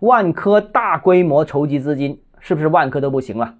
万科大规模筹集资金，是不是万科都不行了？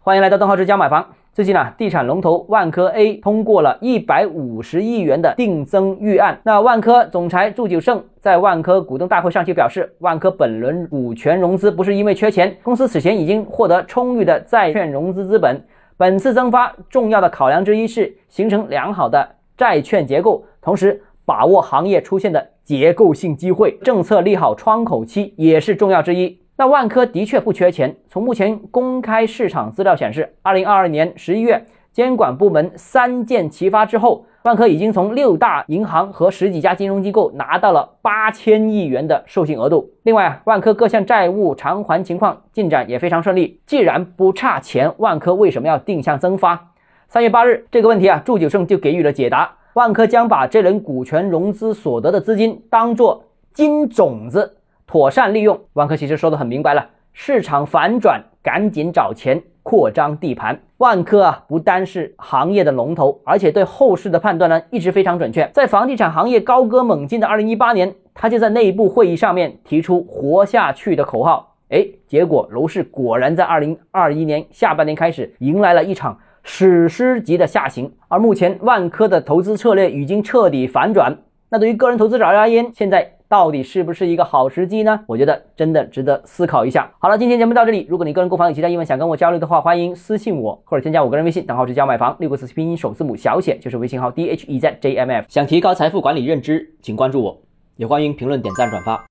欢迎来到邓浩之家买房。最近啊，地产龙头万科 A 通过了一百五十亿元的定增预案。那万科总裁祝九胜在万科股东大会上就表示，万科本轮股权融资不是因为缺钱，公司此前已经获得充裕的债券融资资本。本次增发重要的考量之一是形成良好的债券结构，同时把握行业出现的结构性机会，政策利好窗口期也是重要之一。那万科的确不缺钱。从目前公开市场资料显示，二零二二年十一月，监管部门三箭齐发之后，万科已经从六大银行和十几家金融机构拿到了八千亿元的授信额度。另外啊，万科各项债务偿还情况进展也非常顺利。既然不差钱，万科为什么要定向增发？三月八日，这个问题啊，祝九胜就给予了解答。万科将把这轮股权融资所得的资金当做金种子。妥善利用，万科其实说的很明白了，市场反转，赶紧找钱扩张地盘。万科啊，不单是行业的龙头，而且对后市的判断呢，一直非常准确。在房地产行业高歌猛进的二零一八年，他就在内部会议上面提出“活下去”的口号。哎，结果楼市果然在二零二一年下半年开始迎来了一场史诗级的下行。而目前万科的投资策略已经彻底反转。那对于个人投资者而言，现在。到底是不是一个好时机呢？我觉得真的值得思考一下。好了，今天节目到这里。如果你个人购房有其他疑问想跟我交流的话，欢迎私信我或者添加我个人微信，账号是教买房六个字拼音首字母小写就是微信号 d h e z j m f。想提高财富管理认知，请关注我，也欢迎评论点赞转发。